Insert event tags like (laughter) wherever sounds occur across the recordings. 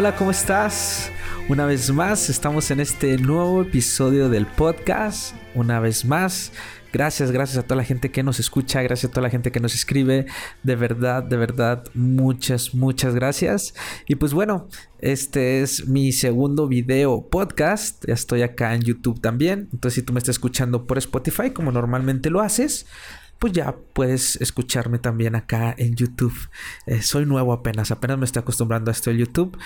hola, ¿cómo estás? Una vez más, estamos en este nuevo episodio del podcast. Una vez más, gracias, gracias a toda la gente que nos escucha, gracias a toda la gente que nos escribe. De verdad, de verdad, muchas, muchas gracias. Y pues bueno, este es mi segundo video podcast. Ya estoy acá en YouTube también. Entonces, si tú me estás escuchando por Spotify, como normalmente lo haces, pues ya puedes escucharme también acá en YouTube. Eh, soy nuevo apenas, apenas me estoy acostumbrando a esto de YouTube.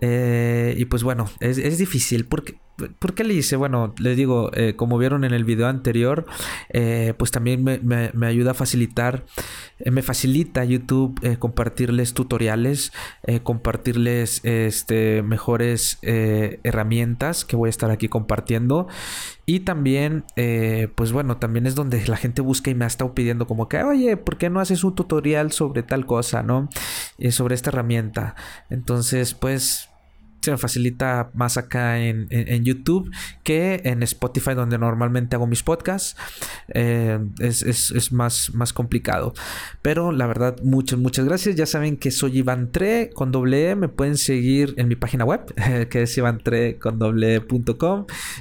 Eh, y pues bueno, es, es difícil porque ¿Por qué le hice? Bueno, les digo, eh, como vieron en el video anterior, eh, pues también me, ayuda a facilitar, eh, me facilita YouTube compartirles tutoriales, compartirles este, mejores herramientas que voy a estar aquí compartiendo. Y también, pues bueno, también es donde la gente busca y me ha estado pidiendo como que, oye, ¿por qué no haces un tutorial sobre tal cosa, no? sobre esta herramienta. Entonces, pues se me facilita más acá en, YouTube que en Spotify donde normalmente hago mis podcasts. Eh, es, más, más complicado. Pero la verdad, muchas, muchas gracias. Ya saben que soy Iván Tre con doble e. Me pueden seguir en mi página web (laughs) que es Tre con doble e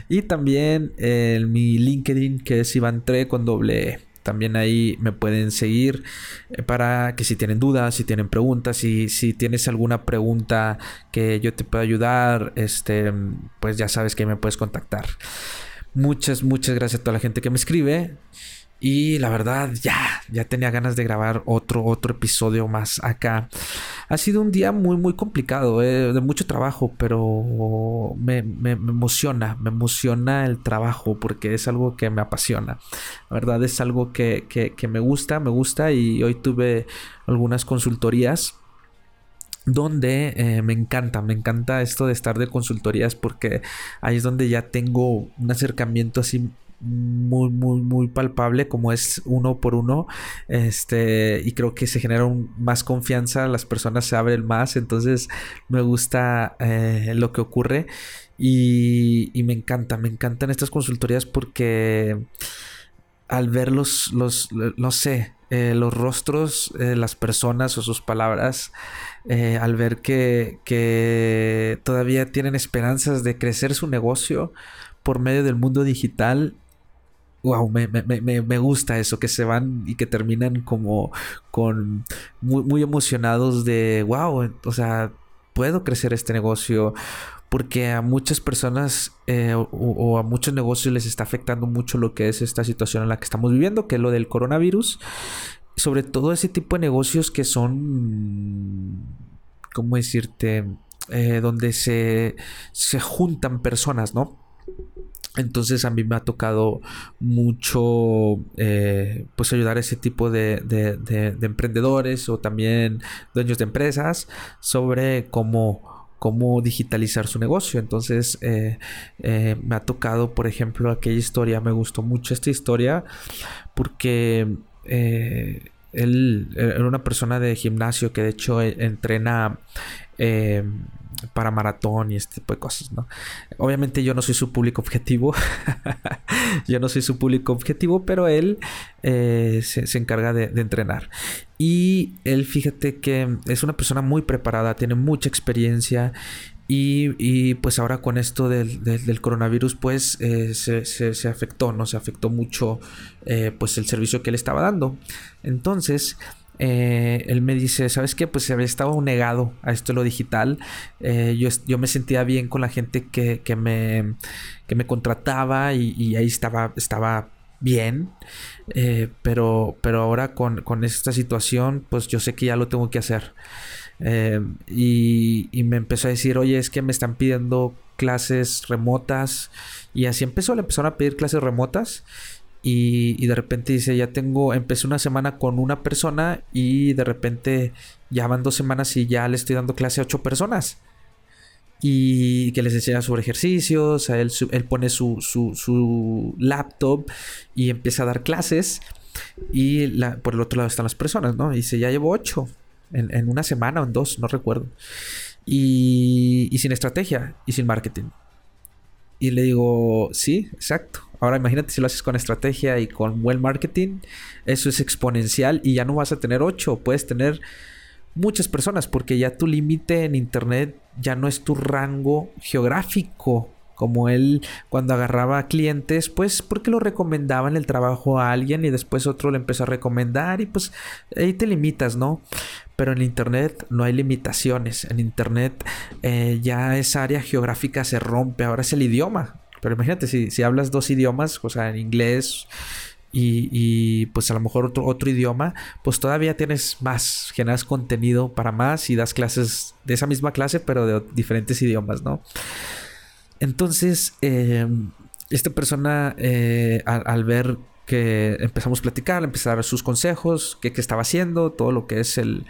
y también en mi LinkedIn que es Iván Tre con doble e. También ahí me pueden seguir eh, para que si tienen dudas, si tienen preguntas, y si tienes alguna pregunta que yo te pueda ayudar, este, pues ya sabes que me puedes contactar. Muchas, muchas gracias a toda la gente que me escribe. Y la verdad, ya, ya tenía ganas de grabar otro, otro episodio más acá. Ha sido un día muy, muy complicado, eh, de mucho trabajo, pero me, emociona, me emociona el trabajo porque es algo que me apasiona. La verdad es algo que, que me gusta, me gusta y hoy tuve algunas consultorías donde eh, me encanta, me encanta esto de estar de consultorías porque ahí es donde ya tengo un acercamiento así muy, muy, muy palpable como es uno por uno. Este, y creo que se genera más confianza, las personas se abren más, entonces me gusta eh, lo que ocurre y, y, me encanta, me encantan estas consultorías porque al ver los, los no sé, eh, los rostros de las personas o sus palabras, eh, al ver que, que todavía tienen esperanzas de crecer su negocio por medio del mundo digital, wow, me, me, me, gusta eso, que se van y que terminan como con muy, muy emocionados de, wow, o sea, puedo crecer este negocio. Porque a muchas personas eh, o, a muchos negocios les está afectando mucho lo que es esta situación en la que estamos viviendo, que es lo del coronavirus. Sobre todo ese tipo de negocios que son, ¿cómo decirte? Eh, donde se, se juntan personas, ¿no? Entonces a mí me ha tocado mucho eh, pues ayudar a ese tipo de, emprendedores o también dueños de empresas sobre cómo, cómo digitalizar su negocio. Entonces eh, eh, me ha tocado, por ejemplo, aquella historia, me gustó mucho esta historia porque él era una persona de gimnasio que de hecho entrena para maratón y este tipo de cosas, ¿no? Obviamente yo no soy su público objetivo, (laughs) yo no soy su público objetivo, pero él eh, se, encarga de, entrenar. Y él, fíjate que es una persona muy preparada, tiene mucha experiencia y, pues ahora con esto del, coronavirus pues eh, se, afectó, ¿no? Se afectó mucho eh, pues el servicio que él estaba dando. Entonces eh, él me dice, ¿sabes qué? Pues estaba negado a esto de lo digital. Eh, yo, yo, me sentía bien con la gente que, que, me, que me contrataba y, ahí estaba, estaba bien. Eh, pero, pero ahora con, con, esta situación, pues yo sé que ya lo tengo que hacer. y, y me empezó a decir, oye, es que me están pidiendo clases remotas. Y así empezó, le empezaron a pedir clases remotas. Y, de repente dice, ya tengo, empecé una semana con una persona y de repente ya van dos semanas y ya le estoy dando clase a ocho personas. Y que les enseña sobre ejercicios, él, él pone su, su, laptop y empieza a dar clases. Y por el otro lado están las personas, ¿no? Y dice, ya llevo ocho en, en una semana o en dos, no recuerdo. Y, y sin estrategia y sin marketing. Y le digo, sí, exacto. Ahora imagínate si lo haces con estrategia y con buen marketing, eso es exponencial y ya no vas a tener 8, puedes tener muchas personas, porque ya tu límite en internet ya no es tu rango geográfico como él cuando agarraba clientes, pues porque lo recomendaban el trabajo a alguien y después otro le empezó a recomendar y pues ahí te limitas, ¿no? Pero en Internet no hay limitaciones. En Internet eh, ya esa área geográfica se rompe. Ahora es el idioma. Pero imagínate, si, si hablas dos idiomas, o sea, en inglés y, pues a lo mejor otro, otro idioma, pues todavía tienes más, generas contenido para más y das clases de esa misma clase, pero de diferentes idiomas, ¿no? Entonces, eh, esta persona, eh, al, ver que empezamos a platicar, empezar a dar sus consejos, qué, estaba haciendo, todo lo que es el,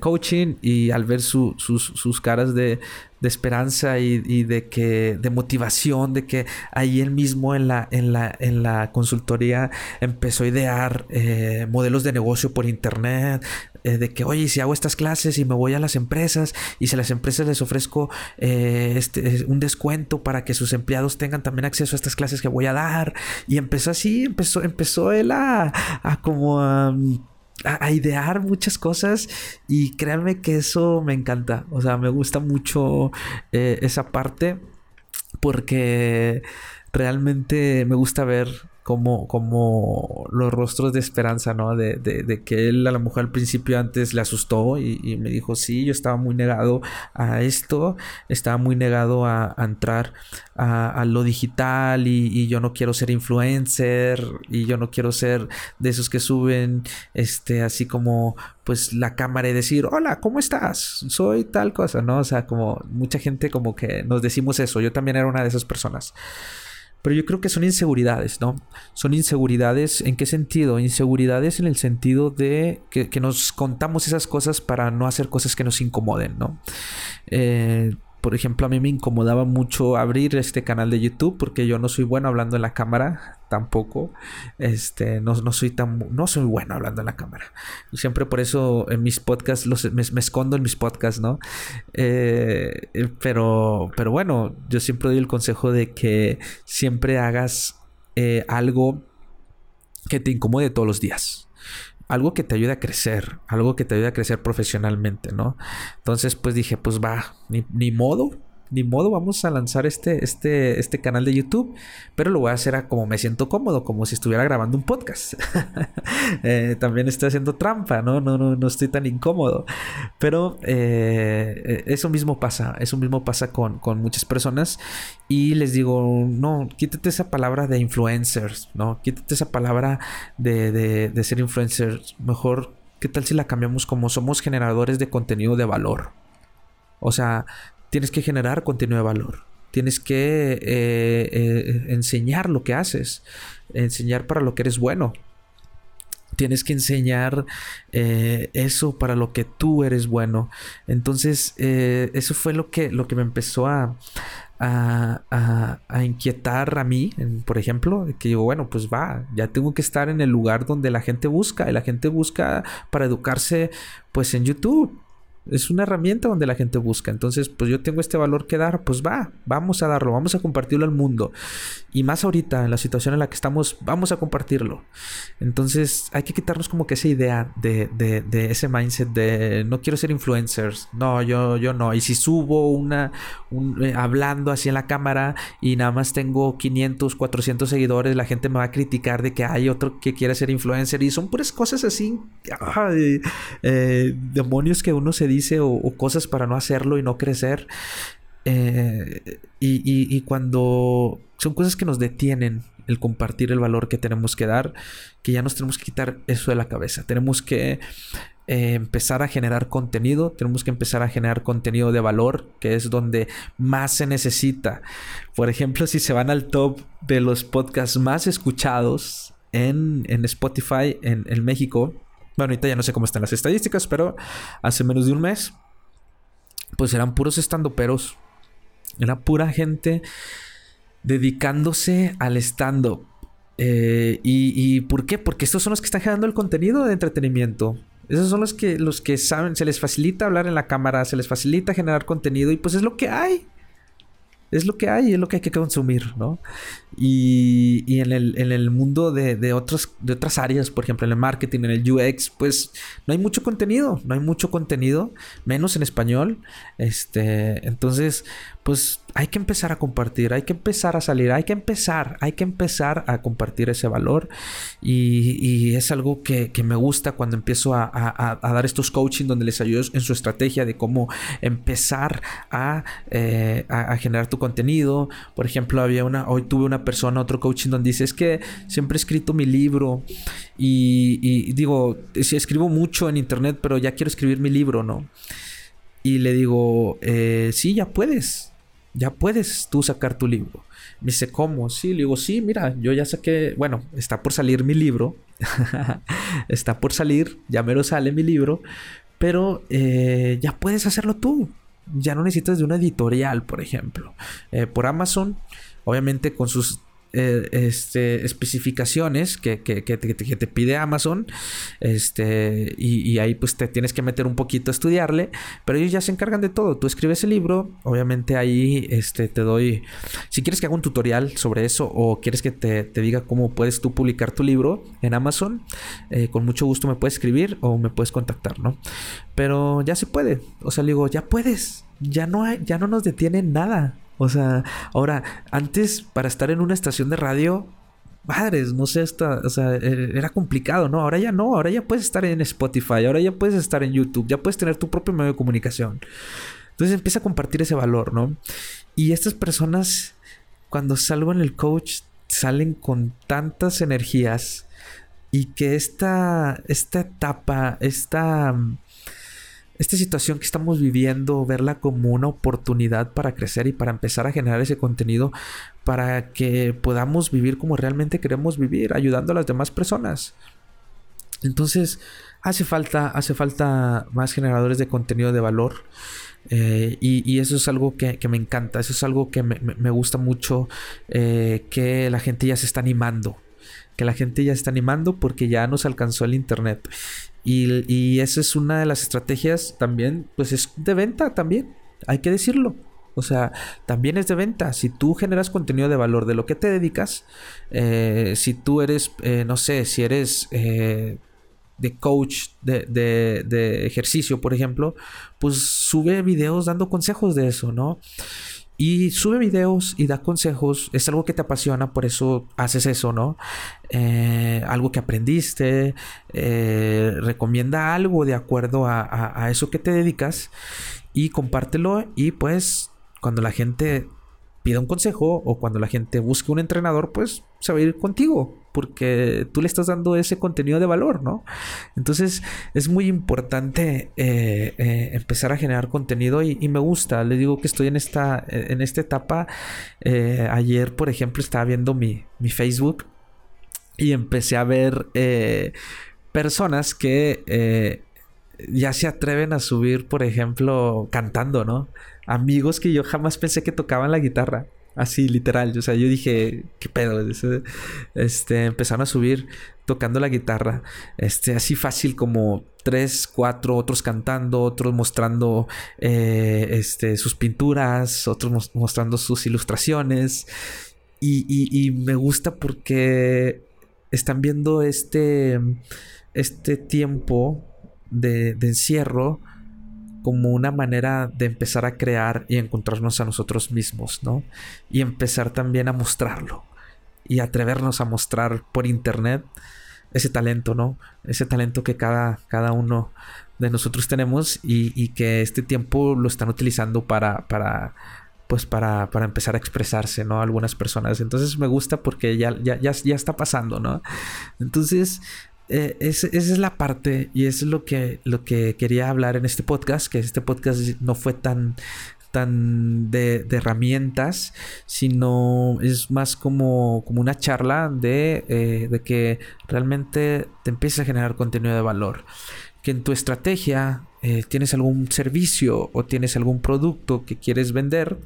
coaching y al ver sus, caras de, esperanza y, de que de motivación, de que ahí él mismo en la, en la, en la consultoría empezó a idear eh, modelos de negocio por internet, eh, de que, oye, si hago estas clases y me voy a las empresas y si a las empresas les ofrezco eh, este, un descuento para que sus empleados tengan también acceso a estas clases que voy a dar. Y empezó así, empezó, empezó él a, como a, idear muchas cosas y créanme que eso me encanta. O sea, me gusta mucho eh, esa parte porque realmente me gusta ver como, como los rostros de esperanza, ¿no? De, de, que él a la mujer al principio antes le asustó y, me dijo, sí, yo estaba muy negado a esto, estaba muy negado a, entrar a, lo digital y, yo no quiero ser influencer y yo no quiero ser de esos que suben, este, así como pues la cámara y decir, hola, ¿cómo estás? Soy tal cosa, ¿no? O sea, como mucha gente como que nos decimos eso, yo también era una de esas personas. Pero yo creo que son inseguridades, ¿no? Son inseguridades, ¿en qué sentido? Inseguridades en el sentido de que, nos contamos esas cosas para no hacer cosas que nos incomoden, ¿no? Eh, por ejemplo, a mí me incomodaba mucho abrir este canal de YouTube porque yo no soy bueno hablando en la cámara, tampoco. Este, no, soy tan, no soy bueno hablando en la cámara. Y siempre por eso en mis podcasts los, me, escondo en mis podcasts, ¿no? Eh, pero, pero bueno, yo siempre doy el consejo de que siempre hagas eh, algo que te incomode todos los días algo que te ayude a crecer, algo que te ayude a crecer profesionalmente, ¿no? Entonces, pues dije, pues va, ni modo, ni modo, vamos a lanzar este, este, este canal de YouTube, pero lo voy a hacer a como me siento cómodo, como si estuviera grabando un podcast. (laughs) Eh, también estoy haciendo trampa, ¿no? No, no, no estoy tan incómodo. Pero eh, eh, eso mismo pasa, eso mismo pasa con, con, muchas personas y les digo, no, quítate esa palabra de influencers, ¿no? Quítate esa palabra de, de, de ser influencers. Mejor, ¿qué tal si la cambiamos como somos generadores de contenido de valor? O sea, tienes que generar contenido de valor. Tienes que eh, eh, enseñar lo que haces. Enseñar para lo que eres bueno. Tienes que enseñar eh, eso para lo que tú eres bueno. Entonces, eso fue lo que, lo que me empezó a, a, a, inquietar a mí, por ejemplo, que digo, bueno, pues va, ya tengo que estar en el lugar donde la gente busca, y la gente busca para educarse, pues en YouTube. Es una herramienta donde la gente busca. Entonces, pues yo tengo este valor que dar, pues va, vamos a darlo, vamos a compartirlo al mundo. Y más ahorita, en la situación en la que estamos, vamos a compartirlo. Entonces, hay que quitarnos como que esa idea de, de, ese mindset de no quiero ser influencers. No, yo, yo no. Y si subo una, eh, hablando así en la cámara y nada más tengo 500, 400 seguidores, la gente me va a criticar de que hay otro que quiere ser influencer. Y son puras cosas así, eh, demonios que uno se dice o, cosas para no hacerlo y no crecer. Eh, y, cuando son cosas que nos detienen el compartir el valor que tenemos que dar, que ya nos tenemos que quitar eso de la cabeza. Tenemos que eh, empezar a generar contenido, tenemos que empezar a generar contenido de valor, que es donde más se necesita. Por ejemplo, si se van al top de los podcasts más escuchados en, Spotify en, en México, bueno, ahorita ya no sé cómo están las estadísticas, pero hace menos de un mes, pues eran puros estandoperos. Era pura gente dedicándose al stand-up. Eh, y, por qué? Porque estos son los que están generando el contenido de entretenimiento. Esos son los que, los que saben, se les facilita hablar en la cámara, se les facilita generar contenido y pues es lo que hay. Es lo que hay, es lo que hay que consumir, ¿no? Y, en, el, en, el, mundo de, de, otros, de otras áreas, por ejemplo, en el marketing, en el UX, pues no hay mucho contenido, no hay mucho contenido, menos en español. Este, entonces, pues hay que empezar a compartir, hay que empezar a salir, hay que empezar, hay que empezar a compartir ese valor. Y, es algo que, me gusta cuando empiezo a, dar estos coaching donde les ayudo en su estrategia de cómo empezar eh, a, generar tu contenido. Por ejemplo, había una, hoy tuve una persona, otro coaching donde dice, es que siempre he escrito mi libro y, y digo, si escribo mucho en internet, pero ya quiero escribir mi libro, ¿no? Y le digo, eh, sí, ya puedes, ya puedes tú sacar tu libro. Me dice, ¿cómo? Sí, le digo, sí, mira, yo ya saqué, bueno, está por salir mi libro, (laughs) está por salir, ya me lo sale mi libro, pero eh, ya puedes hacerlo tú. Ya no necesitas de una editorial, por ejemplo. Eh, por Amazon, obviamente con sus eh, este, especificaciones que, que, que, te pide Amazon. Este, y, ahí pues te tienes que meter un poquito a estudiarle. Pero ellos ya se encargan de todo. Tú escribes el libro. Obviamente ahí este, te doy. Si quieres que haga un tutorial sobre eso. O quieres que te, diga cómo puedes tú publicar tu libro en Amazon. Eh, con mucho gusto me puedes escribir. O me puedes contactar, ¿no? Pero ya se puede. O sea, digo, ya puedes. Ya no hay, ya no nos detiene nada. O sea, ahora, antes para estar en una estación de radio, madres, no sé, esta, o sea, e, era complicado, ¿no? Ahora ya no, ahora ya puedes estar en Spotify, ahora ya puedes estar en YouTube, ya puedes tener tu propio medio de comunicación. Entonces empieza a compartir ese valor, ¿no? Y estas personas, cuando salgo en el coach, salen con tantas energías y que esta, esta etapa, esta esta situación que estamos viviendo, verla como una oportunidad para crecer y para empezar a generar ese contenido para que podamos vivir como realmente queremos vivir, ayudando a las demás personas. Entonces, hace falta, hace falta más generadores de contenido de valor. Eh, y, eso es algo que, me encanta, eso es algo que me, gusta mucho, eh, que la gente ya se está animando, que la gente ya se está animando porque ya nos alcanzó el Internet. Y, y esa es una de las estrategias también, pues es de venta también, hay que decirlo. O sea, también es de venta. Si tú generas contenido de valor de lo que te dedicas, eh, si tú eres, eh, no sé, si eres eh, de coach de, de, de, ejercicio, por ejemplo, pues sube videos dando consejos de eso, ¿no? Y sube videos y da consejos. Es algo que te apasiona, por eso haces eso, ¿no? Eh, algo que aprendiste. Eh, recomienda algo de acuerdo a, eso que te dedicas. Y compártelo. Y pues cuando la gente pida un consejo o cuando la gente busque un entrenador, pues se va a ir contigo porque tú le estás dando ese contenido de valor, ¿no? Entonces es muy importante eh, eh, empezar a generar contenido y, me gusta, le digo que estoy en esta, en esta etapa. Eh, ayer, por ejemplo, estaba viendo mi, mi Facebook y empecé a ver personas que ya se atreven a subir, por ejemplo, cantando, ¿no? Amigos que yo jamás pensé que tocaban la guitarra. Así, literal. O sea, yo dije, ¿qué pedo? Este, empezaron a subir tocando la guitarra. Este, así fácil como tres, cuatro, otros cantando, otros mostrando eh, este, sus pinturas, otros mostrando sus ilustraciones. Y, me gusta porque están viendo este, este tiempo de, de encierro como una manera de empezar a crear y encontrarnos a nosotros mismos, ¿no? Y empezar también a mostrarlo y atrevernos a mostrar por internet ese talento, ¿no? Ese talento que cada, cada uno de nosotros tenemos y, que este tiempo lo están utilizando para, para pues para, para, empezar a expresarse, ¿no? Algunas personas. Entonces me gusta porque ya, ya, ya, ya está pasando, ¿no? Entonces, eh, esa es la parte y es lo que, lo que quería hablar en este podcast, que este podcast no fue tan tan de, herramientas, sino es más como, como una charla de, eh, de, que realmente te empieza a generar contenido de valor. Que en tu estrategia eh, tienes algún servicio o tienes algún producto que quieres vender,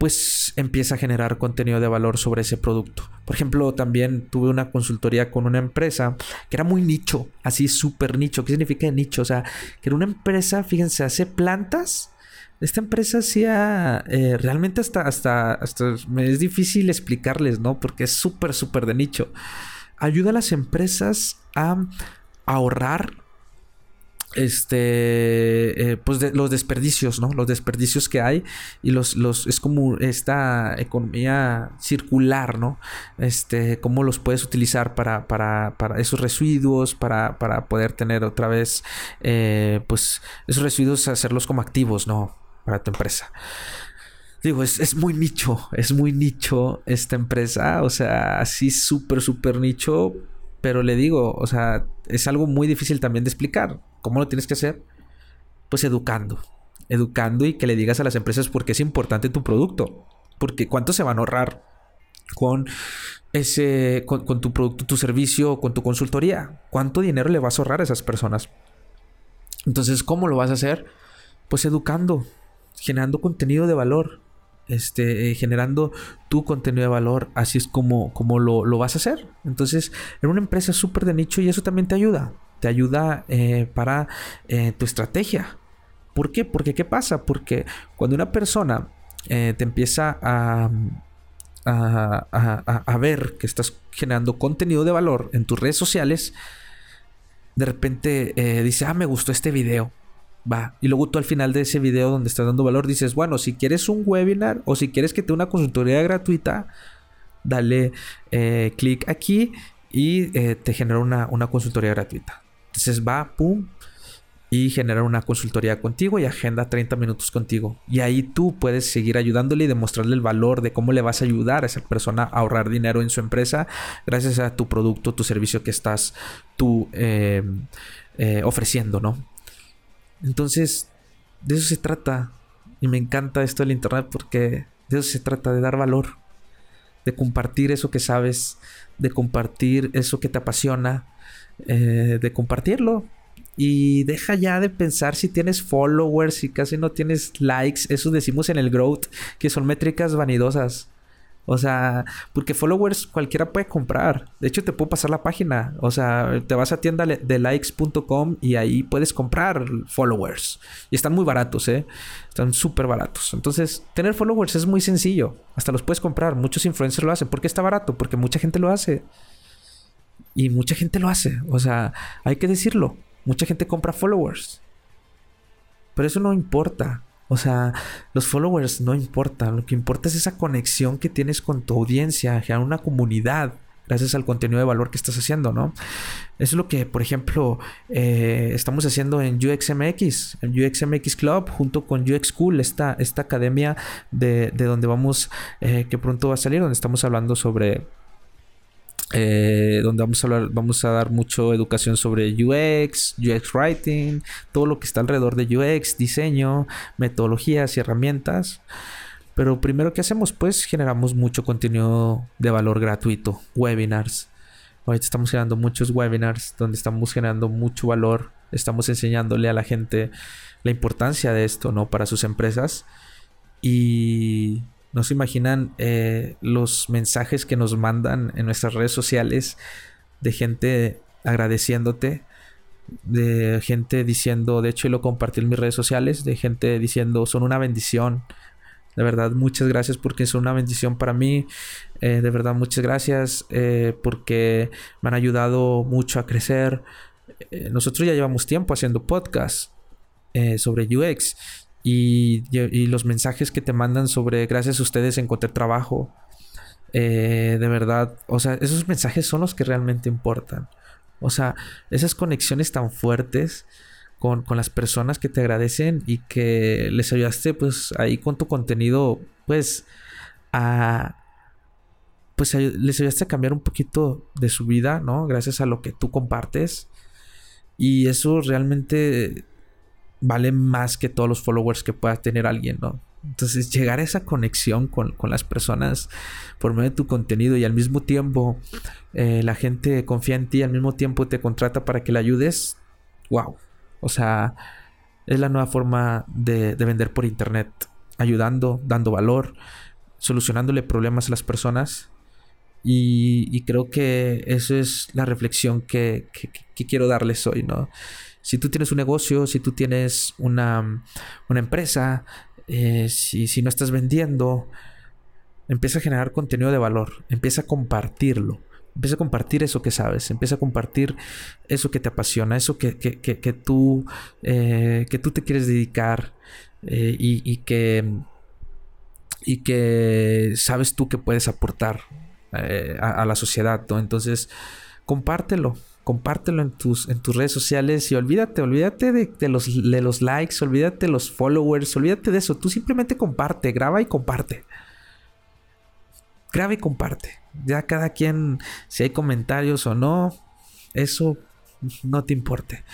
pues empieza a generar contenido de valor sobre ese producto. Por ejemplo, también tuve una consultoría con una empresa que era muy nicho, así súper nicho. ¿Qué significa nicho? O sea, que era una empresa, fíjense, hace plantas esta empresa hacía eh, realmente hasta, hasta, hasta me es difícil explicarles, ¿no? Porque es súper, súper de nicho. Ayuda a las empresas a ahorrar este eh, pues los desperdicios no los desperdicios que hay y los los es como esta economía circular no este cómo los puedes utilizar para, para, para esos residuos para, para, poder tener otra vez eh, pues esos residuos hacerlos como activos no para tu empresa. Digo es, es muy nicho es muy nicho esta empresa o sea así súper súper nicho pero le digo, o sea, es algo muy difícil también de explicar. ¿Cómo lo tienes que hacer? Pues educando. Educando y que le digas a las empresas por qué es importante tu producto. Porque cuánto se van a ahorrar con ese, con, tu producto, tu servicio, con tu consultoría. ¿Cuánto dinero le vas a ahorrar a esas personas? Entonces, ¿cómo lo vas a hacer? Pues educando, generando contenido de valor, este, generando tu contenido de valor. Así es como, como lo, lo vas a hacer. Entonces, en una empresa súper de nicho y eso también te ayuda te ayuda eh, para eh, tu estrategia. ¿Por qué? Porque ¿qué pasa? Porque cuando una persona eh, te empieza a, a, a, ver que estás generando contenido de valor en tus redes sociales, de repente dice, ah, me gustó este video. Va. Y luego tú al final de ese video donde estás dando valor dices, bueno, si quieres un webinar o si quieres que te una consultoría gratuita, dale clic aquí y te genera una, una consultoría gratuita. Entonces va, pum, y genera una consultoría contigo y agenda 30 minutos contigo. Y ahí tú puedes seguir ayudándole y demostrarle el valor de cómo le vas a ayudar a esa persona a ahorrar dinero en su empresa gracias a tu producto, tu servicio que estás tú eh, eh, ofreciendo, ¿no? Entonces, de eso se trata. Y me encanta esto del Internet porque de eso se trata, de dar valor, de compartir eso que sabes, de compartir eso que te apasiona eh, de compartirlo. Y deja ya de pensar si tienes followers, y casi no tienes likes. Eso decimos en el growth, que son métricas vanidosas. O sea, porque followers cualquiera puede comprar. De hecho, te puedo pasar la página. O sea, te vas a tienda de likes.com y ahí puedes comprar followers. Y están muy baratos, ¿eh? Están súper baratos. Entonces, tener followers es muy sencillo. Hasta los puedes comprar. Muchos influencers lo hacen. ¿Por qué está barato? Porque mucha gente lo hace. Y mucha gente lo hace. O sea, hay que decirlo. Mucha gente compra followers. Pero eso no importa. O sea, los followers no importan. Lo que importa es esa conexión que tienes con tu audiencia, generar una comunidad gracias al contenido de valor que estás haciendo, ¿no? Eso es lo que, por ejemplo, eh, estamos haciendo en UXMX, en UXMX Club, junto con UX School, esta, esta academia de, donde vamos, eh, que pronto va a salir, donde estamos hablando sobre eh, donde vamos a hablar, vamos a dar mucho educación sobre UX, UX writing, todo lo que está alrededor de UX, diseño, metodologías y herramientas. Pero primero que hacemos, pues generamos mucho contenido de valor gratuito, webinars. Ahorita estamos generando muchos webinars donde estamos generando mucho valor, estamos enseñándole a la gente la importancia de esto, ¿no? Para sus empresas. Y no se imaginan eh, los mensajes que nos mandan en nuestras redes sociales de gente agradeciéndote, de gente diciendo, de hecho lo compartí en mis redes sociales, de gente diciendo, son una bendición. De verdad, muchas gracias porque son una bendición para mí. Eh, de verdad, muchas gracias eh, porque me han ayudado mucho a crecer. nosotros ya llevamos tiempo haciendo podcasts sobre UX y, los mensajes que te mandan sobre gracias a ustedes encontré trabajo. Eh, de verdad, o sea, esos mensajes son los que realmente importan. O sea, esas conexiones tan fuertes con, con, las personas que te agradecen y que les ayudaste pues ahí con tu contenido pues a pues les ayudaste a cambiar un poquito de su vida, ¿no? Gracias a lo que tú compartes. Y eso realmente vale más que todos los followers que pueda tener alguien, ¿no? Entonces, llegar a esa conexión con, las personas por medio de tu contenido y al mismo tiempo eh, la gente confía en ti, al mismo tiempo te contrata para que le ayudes, wow. O sea, es la nueva forma de, vender por internet, ayudando, dando valor, solucionándole problemas a las personas. Y, creo que eso es la reflexión que, que quiero darles hoy, ¿no? Si tú tienes un negocio, si tú tienes una, empresa, eh, si, si no estás vendiendo, empieza a generar contenido de valor, empieza a compartirlo. Empieza a compartir eso que sabes, empieza a compartir eso que te apasiona, eso que, tú, eh, que tú te quieres dedicar eh, y, que, y que sabes tú que puedes aportar a, la sociedad. Entonces, compártelo, compártelo en tus, en tus redes sociales y olvídate, olvídate de, los, de los likes, olvídate de los followers, olvídate de eso. Tú simplemente comparte, graba y comparte. Graba y comparte. Ya cada quien, si hay comentarios o no, eso no te importe.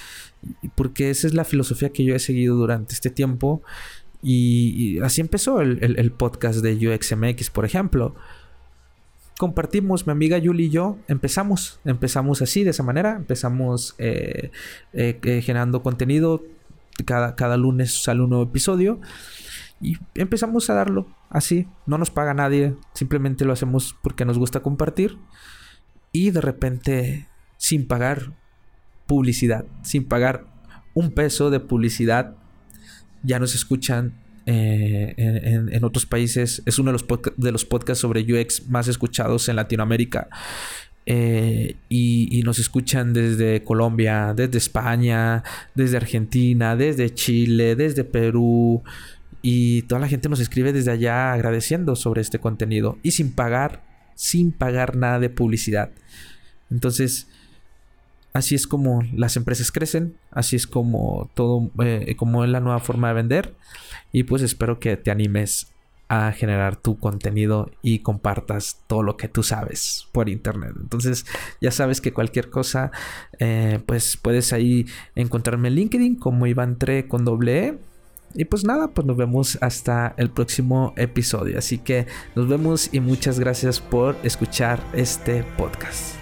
Porque esa es la filosofía que yo he seguido durante este tiempo. Y, así empezó el, podcast de UXMX, por ejemplo. Compartimos, mi amiga Yuli y yo, empezamos, empezamos así, de esa manera, empezamos eh, eh, generando contenido, cada, cada lunes sale un nuevo episodio y empezamos a darlo así, no nos paga nadie, simplemente lo hacemos porque nos gusta compartir y de repente sin pagar publicidad, sin pagar un peso de publicidad, ya nos escuchan eh, en, otros países. Es uno de los, de los podcasts sobre UX más escuchados en Latinoamérica. Eh, y, y, nos escuchan desde Colombia, desde España, desde Argentina, desde Chile, desde Perú, y toda la gente nos escribe desde allá agradeciendo sobre este contenido y sin pagar, sin pagar nada de publicidad. Entonces, así es como las empresas crecen, así es como todo, eh, como es la nueva forma de vender. Y pues espero que te animes a generar tu contenido y compartas todo lo que tú sabes por internet. Entonces ya sabes que cualquier cosa, eh, pues puedes ahí encontrarme en LinkedIn como Iván Tre con doble E y pues nada, pues nos vemos hasta el próximo episodio. Así que nos vemos y muchas gracias por escuchar este podcast.